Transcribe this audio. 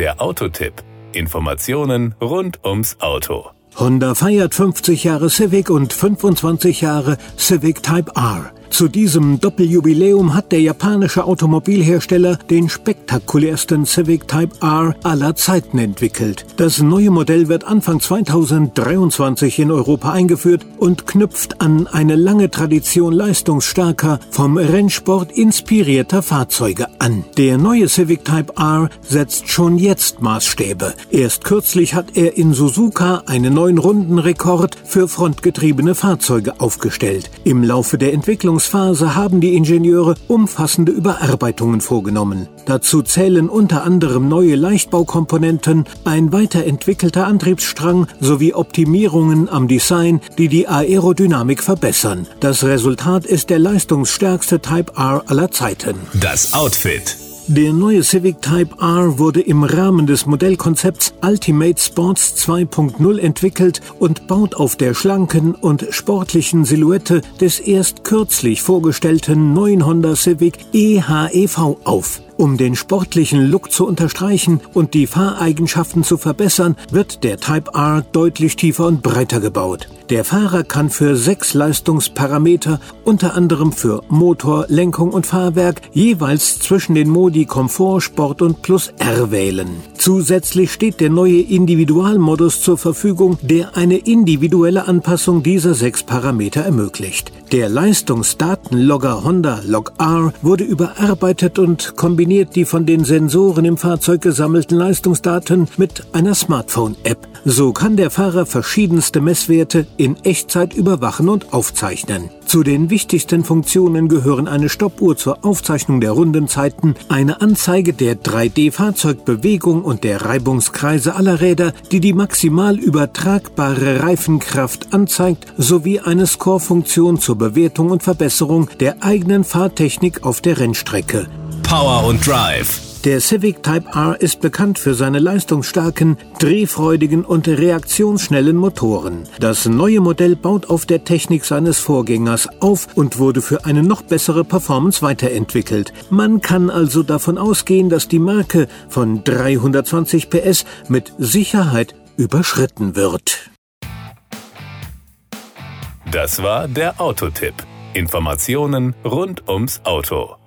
Der Autotipp. Informationen rund ums Auto. Honda feiert 50 Jahre Civic und 25 Jahre Civic Type R. Zu diesem Doppeljubiläum hat der japanische Automobilhersteller den spektakulärsten Civic Type R aller Zeiten entwickelt. Das neue Modell wird Anfang 2023 in Europa eingeführt und knüpft an eine lange Tradition leistungsstarker, vom Rennsport inspirierter Fahrzeuge an. Der neue Civic Type R setzt schon jetzt Maßstäbe. Erst kürzlich hat er in Suzuka einen neuen Rundenrekord für frontgetriebene Fahrzeuge aufgestellt. Im Laufe der Entwicklung Entwicklungsphase haben die Ingenieure umfassende Überarbeitungen vorgenommen. Dazu zählen unter anderem neue Leichtbaukomponenten, ein weiterentwickelter Antriebsstrang sowie Optimierungen am Design, die die Aerodynamik verbessern. Das Resultat ist der leistungsstärkste Type R aller Zeiten. Das Outfit. Der neue Civic Type R wurde im Rahmen des Modellkonzepts Ultimate Sports 2.0 entwickelt und baut auf der schlanken und sportlichen Silhouette des erst kürzlich vorgestellten neuen Honda Civic eHEV auf. Um den sportlichen Look zu unterstreichen und die Fahreigenschaften zu verbessern, wird der Type R deutlich tiefer und breiter gebaut. Der Fahrer kann für sechs Leistungsparameter, unter anderem für Motor, Lenkung und Fahrwerk, jeweils zwischen den Modi Komfort, Sport und Plus R wählen. Zusätzlich steht der neue Individualmodus zur Verfügung, der eine individuelle Anpassung dieser sechs Parameter ermöglicht. Der Leistungsdatenlogger Honda Log R wurde überarbeitet und kombiniert die von den Sensoren im Fahrzeug gesammelten Leistungsdaten mit einer Smartphone-App. So kann der Fahrer verschiedenste Messwerte in Echtzeit überwachen und aufzeichnen. Zu den wichtigsten Funktionen gehören eine Stoppuhr zur Aufzeichnung der Rundenzeiten, eine Anzeige der 3D-Fahrzeugbewegung und der Reibungskreise aller Räder, die die maximal übertragbare Reifenkraft anzeigt, sowie eine Score-Funktion zur Bewertung und Verbesserung der eigenen Fahrtechnik auf der Rennstrecke. Power und Drive. Der Civic Type R ist bekannt für seine leistungsstarken, drehfreudigen und reaktionsschnellen Motoren. Das neue Modell baut auf der Technik seines Vorgängers auf und wurde für eine noch bessere Performance weiterentwickelt. Man kann also davon ausgehen, dass die Marke von 320 PS mit Sicherheit überschritten wird. Das war der Autotipp. Informationen rund ums Auto.